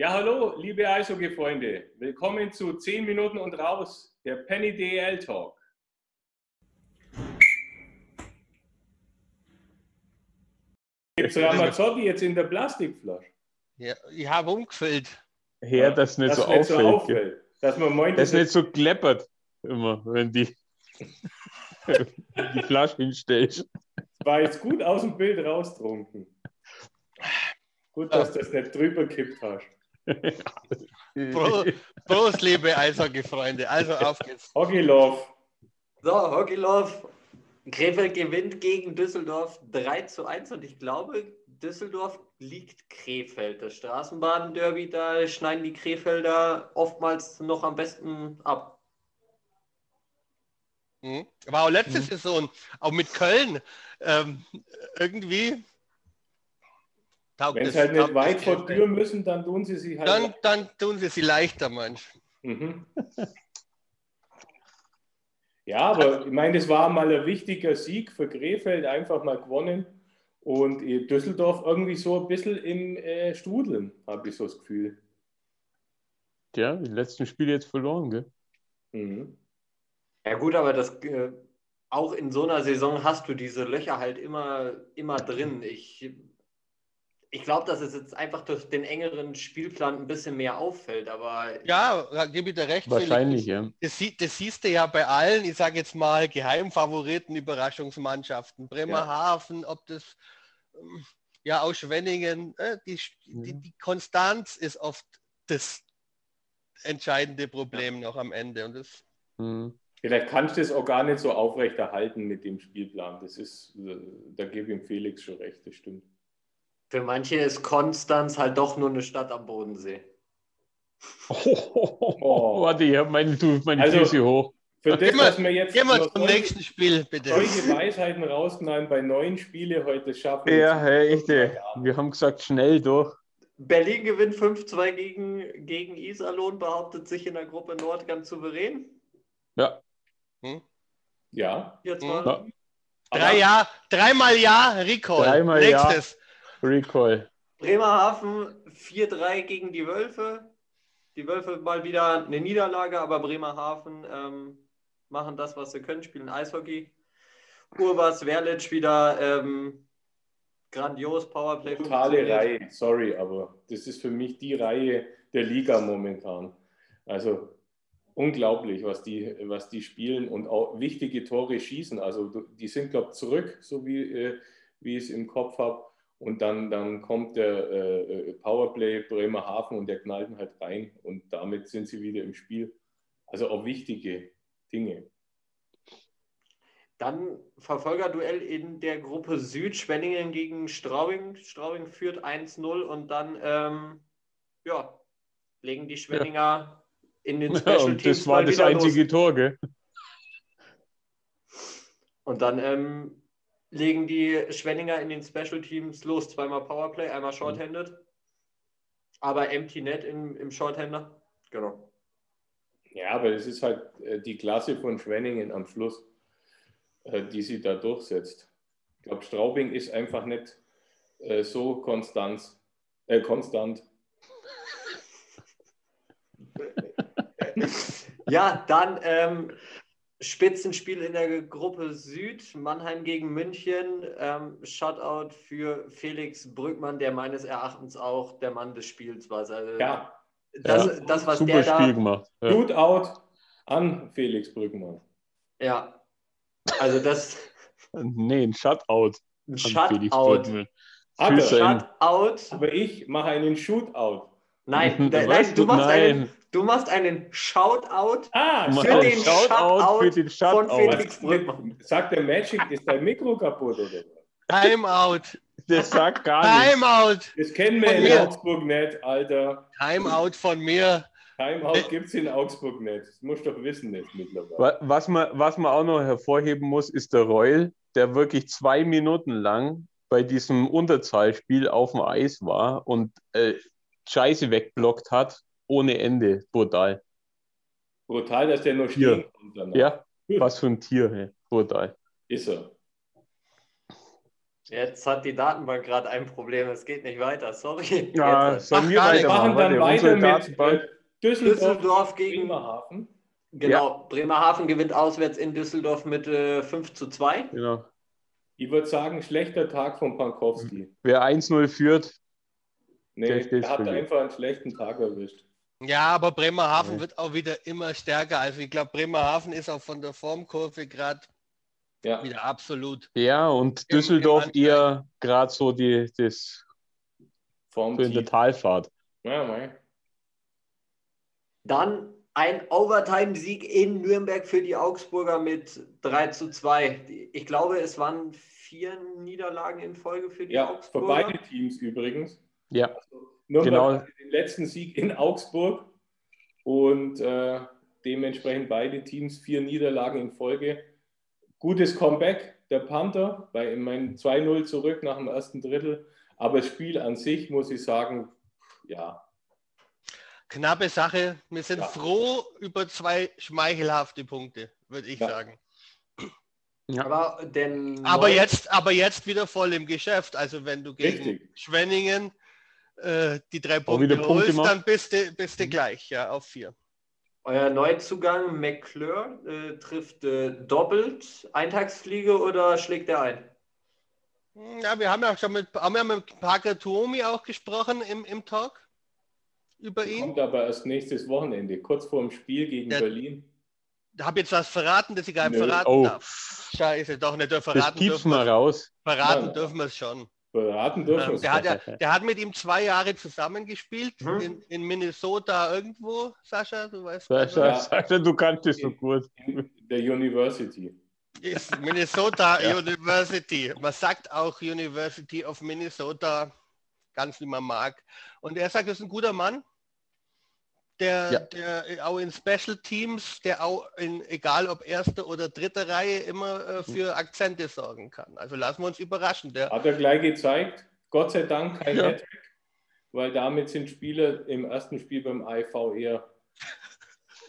Ja, hallo, liebe Eishockey-Freunde. Willkommen zu 10 Minuten und raus, der Penny DL Talk. Gibt es Ramazzotti jetzt in der Plastikflasche? Ja, ich habe umgefüllt. Her, dass nicht, Dass so, nicht so auffällt, auffällt. Dass man meint, Das das nicht so kleppert immer, wenn die die Flasche hinstellst. war jetzt gut aus dem Bild raustrunken. Gut, dass du das nicht drüber kippt hast. Pro, Prost, liebe Eishockey-Freunde. Also auf geht's. Hockey Love. So, Hockey Love. Krefeld gewinnt gegen Düsseldorf 3 zu 1 und ich glaube, Düsseldorf liegt Krefeld. Das Straßenbahn-Derby, da schneiden die Krefelder oftmals noch am besten ab. Hm? War auch letzte Mhm. Saison, auch mit Köln. Ähm, irgendwie. Taugt Wenn das- sie halt nicht weit vor. Tür müssen, dann tun sie sich halt. Dann, dann tun sie sie leichter, manch. Mhm. Ja, aber ich meine, das war mal ein wichtiger Sieg für Krefeld, einfach mal gewonnen. Und Düsseldorf irgendwie so ein bisschen im äh, Strudeln, habe ich so das Gefühl. Ja, die letzten Spiele jetzt verloren, gell? Mhm. Ja gut, aber das äh, auch in so einer Saison hast du diese Löcher halt immer, immer drin. Ich, ich glaube, dass es jetzt einfach durch den engeren Spielplan ein bisschen mehr auffällt, aber Ja, da gebe ich dir recht. Wahrscheinlich, Felix. ja. Das, sie- das siehst du ja bei allen, ich sage jetzt mal, Geheimfavoriten, Überraschungsmannschaften. Bremerhaven, ob das ähm, ja aus Schwenningen, äh, die, die, die Konstanz ist oft das entscheidende Problem noch am Ende. Und das, Hm. Vielleicht kannst du das auch gar nicht so aufrechterhalten mit dem Spielplan. Das ist, äh, da gebe ich ihm Felix schon recht, das stimmt. Für manche ist Konstanz halt doch nur eine Stadt am Bodensee. Oh, warte, ich habe meine, meine Also- Füße hoch. Für das, Gehen wir- dass wir jetzt noch zum solche- nächsten Spiel, bitte. solche Weisheiten rausknallen bei neun Spiele heute schaffen. Ja, hey, echt, wir haben gesagt, schnell durch. Berlin gewinnt 5-2 gegen, gegen Iserlohn, behauptet sich in der Gruppe Nord ganz souverän. Ja, Ja. Jetzt Mhm. mal. Ja. Drei Jahr, dreimal Ja, Recall. Dreimal Ja. Recall. Bremerhaven 4-3 gegen die Wölfe. Die Wölfe mal wieder eine Niederlage, aber Bremerhaven ähm, machen das, was sie können, spielen Eishockey. Urbas Werlitsch wieder ähm, grandios Powerplay. Totale. Reihe, sorry, aber das ist für mich die Reihe der Liga momentan. Also unglaublich, was die, was die spielen und auch wichtige Tore schießen. Also die sind, glaube ich, zurück, so wie, äh, wie ich es im Kopf habe. Und dann, dann kommt der äh, äh, Powerplay Bremerhaven und der knallt ihn halt rein. Und damit sind sie wieder im Spiel. Also auch wichtige Dinge. Dann Verfolgerduell in der Gruppe Süd, Schwenningen gegen Straubing. Straubing führt 1-0 und dann ähm, ja, legen die Schwenninger in den Ja, Special und Teams das war mal das einzige los. Tor, gell? Und dann ähm, legen die Schwenninger in den Special Teams los. Zweimal Powerplay, einmal Shorthanded. Aber Empty Net im, im Shorthander. Genau. Ja, aber es ist halt äh, die Klasse von Schwenningen am Schluss, äh, die sie da durchsetzt. Ich glaube, Straubing ist einfach nicht äh, so konstant. Äh, konstant. Ja, dann ähm, Spitzenspiel in der Gruppe Süd, Mannheim gegen München. Ähm, Shutout für Felix Brückmann, der meines Erachtens auch der Mann des Spiels war. Also, Ja, das, Ja, das, was Super der Spiel da. gemacht. Ja. Shootout an Felix Brückmann. Ja, also das Nee, ein Shutout. ein an Felix Shutout. Er. Sein- Shutout. Aber ich mache einen Shootout. Nein, nein, du machst Nein. einen, du machst einen Shoutout Ah, für einen den Shoutout für den Shutout von. Felix Brückmann. sagt der Magic, ist dein Mikro kaputt oder was? Timeout. Das sagt gar nichts. Timeout. Das kennen wir Von in mir. Augsburg nicht, Alter. Timeout von mir. Timeout gibt es in Augsburg nicht. Das musst du doch wissen jetzt mittlerweile. Wa- Was man, was man auch noch hervorheben muss, ist der Reul, der wirklich zwei Minuten lang bei diesem Unterzahlspiel auf dem Eis war und äh, Scheiße wegblockt hat, ohne Ende. Brutal. Brutal, dass der noch stehen kommt danach. Ja, was für ein Tier, hey. brutal. Ist er. Jetzt hat die Datenbank gerade ein Problem. Es geht nicht weiter. Sorry. Ja, Jetzt, sollen wir Ach, wir machen weitermachen? dann weiter mit Datenbank. äh, Düsseldorf, Düsseldorf gegen. Bremerhaven. Genau, Bremerhaven gewinnt auswärts in Düsseldorf mit äh, 5 zu 2. Genau. Ich würde sagen, schlechter Tag von Pankowski. Wer 1-0 führt, Nee, Der er hat einfach einen schlechten Tag erwischt. Ja, aber Bremerhaven Nee. wird auch wieder immer stärker. Also ich glaube, Bremerhaven ist auch von der Formkurve gerade Ja, wieder absolut. ja, und Düsseldorf im eher gerade so die, das Form so in der Talfahrt. Ja, mei. Dann ein Overtime-Sieg in Nürnberg für die Augsburger mit 3 zu 2. Ich glaube, es waren vier Niederlagen in Folge für die ja für Augsburger. beide Teams übrigens. Ja, Nürnberg Genau. den letzten Sieg in Augsburg und äh, dementsprechend beide Teams vier Niederlagen in Folge. Gutes Comeback der Panther bei meinem 2-0 zurück nach dem ersten Drittel. Aber das Spiel an sich muss ich sagen, ja, Knappe Sache. Wir sind Ja. froh über zwei schmeichelhafte Punkte, würde ich Ja. sagen. Aber, denn Aber neun- jetzt, aber jetzt wieder voll im Geschäft. Also wenn du gegen Richtig. Schwenningen äh, die drei Punkte holst, dann bist du, bist Mhm. du gleich, ja, auf vier. Euer Neuzugang McClure äh, trifft äh, doppelt Eintagsfliege oder schlägt er ein? Ja, wir haben ja schon mit, haben ja mit Parker Tuomi auch gesprochen im, im Talk über ihn. kommt aber erst nächstes Wochenende, kurz vor dem Spiel gegen Der- Berlin. Habe jetzt was verraten, das ich gar nicht Nö. verraten Oh. darf. Scheiße, doch nicht. das Verraten gibt's dürfen, mal wir, raus. verraten Ja. dürfen wir es schon. Beraten dürfen Ähm, wir der, hat ja, der hat mit ihm zwei Jahre zusammengespielt Mhm. in, in Minnesota irgendwo, Sascha, du weißt Sascha, Ja. Sascha, du kannst es so gut. in der University. ist Minnesota Ja. University. Man sagt auch University of Minnesota, ganz wie man mag. Und er sagt, er ist ein guter Mann, der, Ja. der auch in Special Teams, der auch in, egal ob erste oder dritte Reihe, immer äh, für Akzente sorgen kann. Also lassen wir uns überraschen. Der, Hat er gleich gezeigt. Gott sei Dank kein Ja. Hattrick, weil damit sind Spieler im ersten Spiel beim IV eher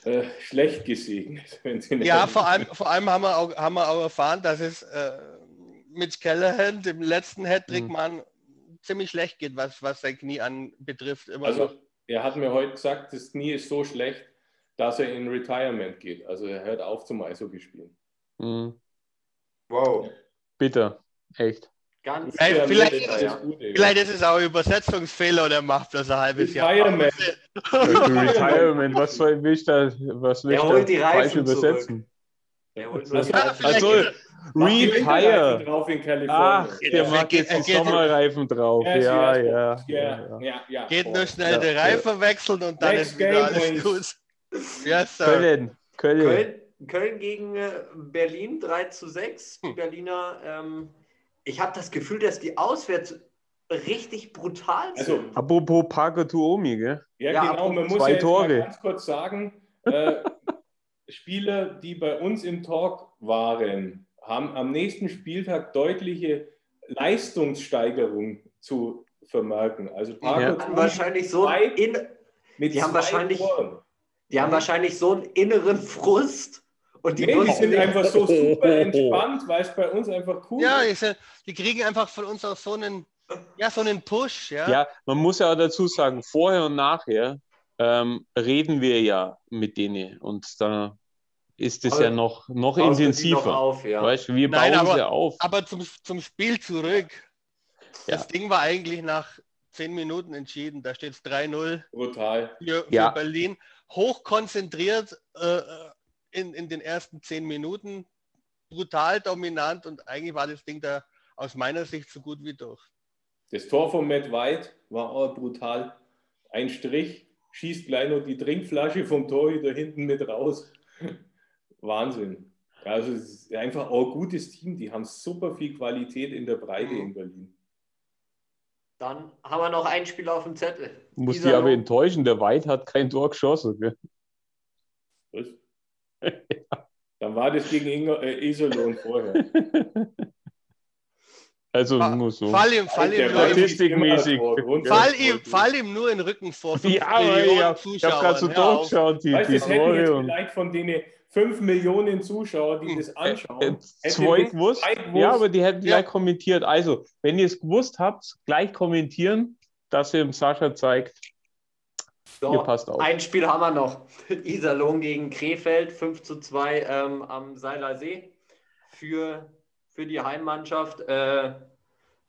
äh, schlecht gesegnet. Wenn sie nicht ja, vor allem, vor allem haben, wir auch, haben wir auch erfahren, dass es äh, mit Callahan, dem letzten Hattrick-Mann, ziemlich schlecht geht, was, was sein Knie anbetrifft. Immer noch. Er hat mir heute gesagt, das Knie ist so schlecht, dass er in Retirement geht. Also er hört auf zum Eishockey spielen. Mhm. Wow. Bitter. Echt. Ganz Hey, vielleicht- ist Gute. Vielleicht ist es auch ein Übersetzungsfehler und er macht das ein halbes Jahr. Retirement. Retirement, was soll willst du da, was willst Er du holt die falsch Reifen übersetzen? Er holt nur Also- Also, Retire. drauf in Kalifornien. Ach, der Er macht geht- jetzt die geht- Sommerreifen drauf. Yes, Ja, yes, ja. ja, ja, ja. ja, ja. Geht Oh. nur schnell Ja, die Reifen wechseln und dann Next ist wieder alles gut. Yes, sir. Köln, Köln. Köln, Köln gegen äh, Berlin 3 zu 6. Die Hm. Berliner, ähm, ich habe das Gefühl, dass die auswärts richtig brutal Also, sind. Apropos Parker Tuomi, gell? Ja, Ja, genau. Man muss zwei ja jetzt Tore. mal ganz kurz sagen, äh, Spieler, die bei uns im Talk waren, haben am nächsten Spieltag deutliche Leistungssteigerung zu vermerken. Also Ja. wahrscheinlich so zwei- in, mit die haben wahrscheinlich- Toren. die haben wahrscheinlich so einen inneren Frust und die Nee, die sind einfach so super entspannt, weil es bei uns einfach cool Ja, ist. ich, die kriegen einfach von uns auch so einen, ja, so einen Push. Ja? Ja, man muss ja auch dazu sagen, vorher und nachher ähm, reden wir ja mit denen und da ist es ja noch, noch intensiver. noch auf, ja. Weißt du, wir Nein, bauen aber- sie auf. Aber zum, zum Spiel zurück. Ja. Das Ding war eigentlich nach zehn Minuten entschieden. Da steht es 3-0 Brutal. für, für Ja. Berlin. Hochkonzentriert äh, in, in den ersten zehn Minuten. Brutal dominant und eigentlich war das Ding da aus meiner Sicht so gut wie durch. Das Tor von Matt White war auch brutal. Ein Strich, schießt gleich noch die Trinkflasche vom Torhüter hinten mit raus. Wahnsinn. Also es ist einfach auch ein gutes Team. Die haben super viel Qualität in der Breite Mhm. in Berlin. Dann haben wir noch ein Spiel auf dem Zettel. Muss die Iserlohn- aber enttäuschen, der White hat kein Tor geschossen. Gell? Was? Dann war das gegen Inger, äh, Iserlohn vorher. Also nur so. Fall ihm, fall ihm, Statistikmäßig. fall, ihm, fall ihm nur in den Rücken vor. Ja, aber Millionen ich habe gerade so durchgeschaut, die, Weißt du, die es hätten jetzt vielleicht von denen 5 Millionen Zuschauer, die das äh, anschauen. äh, hätte zwei nicht gewusst. zwei gewusst. Ja, aber die hätten Ja. gleich kommentiert. Also, wenn ihr es gewusst habt, gleich kommentieren, dass ihr dem Sascha zeigt, So, ihr passt auf. Ein Spiel haben wir noch. Iserlohn gegen Krefeld, 5 zu 2 ähm, am Seiler See für, für die Heimmannschaft. Äh,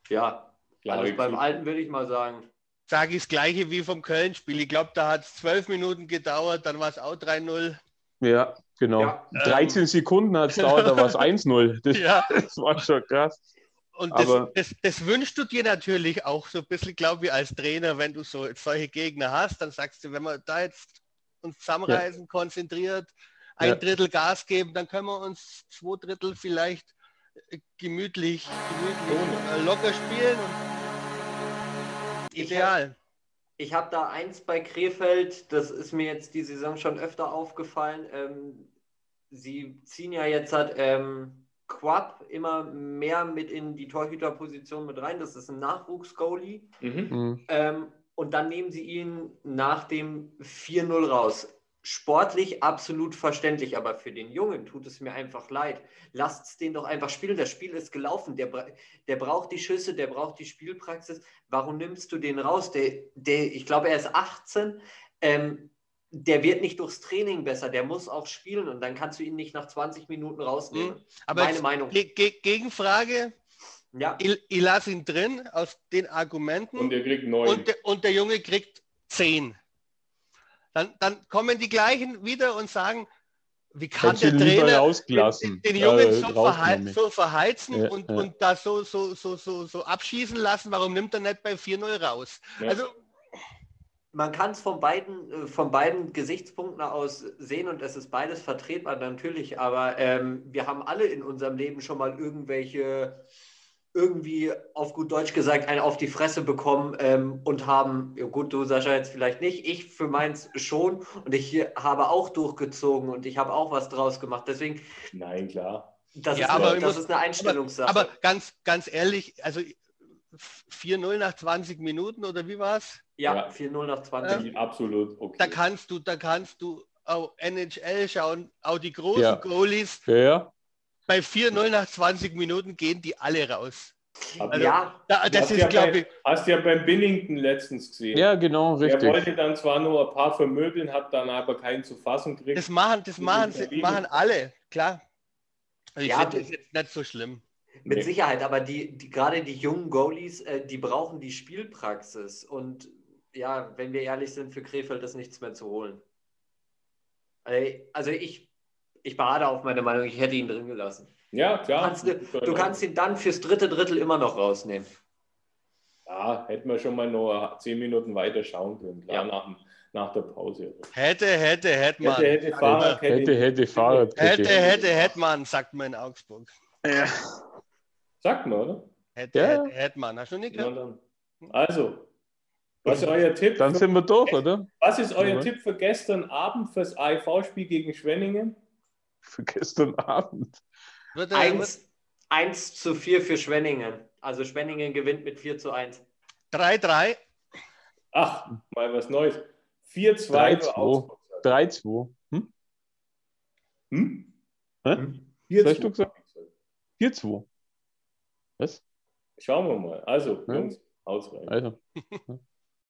ja, Klare alles beim. Alten würde ich mal sagen. Sage ich das gleiche wie vom Köln-Spiel. Ich glaube, da hat es zwölf Minuten gedauert, dann war es auch 3-0. Ja, genau. Ja, 13 Sekunden hat es dauert, da war es 1-0. Das, Ja, das war schon krass. und das, Aber- das, das wünschst du dir natürlich auch so ein bisschen, glaube ich, als Trainer, wenn du so solche Gegner hast, dann sagst du, wenn wir da jetzt uns zusammenreißen, konzentriert, ein Ja. Drittel Gas geben, dann können wir uns zwei Drittel vielleicht gemütlich, gemütlich äh, locker spielen. Ideal. Ich habe da eins bei Krefeld, das ist mir jetzt die Saison schon öfter aufgefallen. Ähm, sie ziehen ja jetzt halt ähm, Quab immer mehr mit in die Torhüterposition mit rein. Das ist ein Nachwuchs-Goalie. Mhm. Mhm. Ähm, und dann nehmen sie ihn nach dem 4-0 raus. Sportlich absolut verständlich, aber für den Jungen tut es mir einfach leid. Lasst es den doch einfach spielen. Das Spiel ist gelaufen. Der, der braucht die Schüsse, der braucht die Spielpraxis. Warum nimmst du den raus? Der, der, ich glaube, er ist 18. Ähm, der wird nicht durchs Training besser. Der muss auch spielen und dann kannst du ihn nicht nach 20 Minuten rausnehmen. Aber Meine Meinung. Ge Ge Gegenfrage, Ja, ich, ich lasse ihn drin aus den Argumenten. Und er kriegt neun. und, der, und der Junge kriegt 10. Dann, dann kommen die gleichen wieder und sagen, wie kann der Trainer den, den Jungen äh, so, verhei rausgenommen. so verheizen Ja, und, ja. und da so, so, so, so, so abschießen lassen? Warum nimmt er nicht bei 4-0 raus? Ja. Also, man kann es von beiden, äh, von beiden Gesichtspunkten aus sehen und es ist beides vertretbar natürlich, aber ähm, wir haben alle in unserem Leben schon mal irgendwelche, irgendwie auf gut Deutsch gesagt, einen auf die Fresse bekommen ähm, und haben, ja gut, du Sascha jetzt vielleicht nicht, ich für meins schon und ich hier habe auch durchgezogen und ich habe auch was draus gemacht. Deswegen, Nein, klar. das, Ja, ist, aber eine, das muss- ist eine Einstellungssache. aber ganz, ganz ehrlich, also 4-0 nach 20 Minuten oder wie war's? ja, Ja. 4-0 nach 20. Absolut okay. Da kannst du, da kannst du auch NHL schauen, auch die großen Ja. Goalies. Ja, ja. Bei 4-0 nach 20 Minuten gehen die alle raus. Also, ja, Da, das hast ist, ja glaube ich, Hast ja beim Billington letztens gesehen. ja, genau, Er richtig. wollte dann zwar nur ein paar vermöbeln, hat dann aber keinen zu fassen gekriegt. das machen, das machen, sie- machen alle, klar. Also ich Ja, finde das- jetzt nicht so schlimm. Mit Nee. Sicherheit, aber die, die gerade die jungen Goalies, äh, die brauchen die Spielpraxis. Und ja, wenn wir ehrlich sind, für Krefeld ist nichts mehr zu holen. Also ich, ich beharre auf meine Meinung, ich hätte ihn drin gelassen. Ja, Du klar. kannst, du kannst ihn dann fürs dritte Drittel immer noch rausnehmen. Ja, hätten wir schon mal noch zehn Minuten weiter schauen können, klar, Ja. nach, nach der Pause. Hätte, hätte, hätte man. Hätte, hätte, Fahrer, Hätte, hätte, Fahrrad. Hätte, hätte, hätte man, sagt man in Augsburg. Sagt man, oder? Hätte, Ja. hätte, hätte man. Hast du nicht Ja, gehört? Also, was ist euer Tipp? Dann für, sind wir durch, oder? was ist euer Ja. Tipp für gestern Abend fürs AIV-Spiel gegen Schwenningen? Für gestern Abend. Würde, 1, 1 zu 4 für Schwenningen. Also Schwenningen gewinnt mit 4 zu 1. 3-3. Ach, mal was Neues. 4-2 für 3-2. Augsburg. 3-2. Hm? Hm? Hä? 4-2. Was hast du gesagt? 4-2. Was? Schauen wir mal. Also, Ja. Jungs, haut's rein. Also.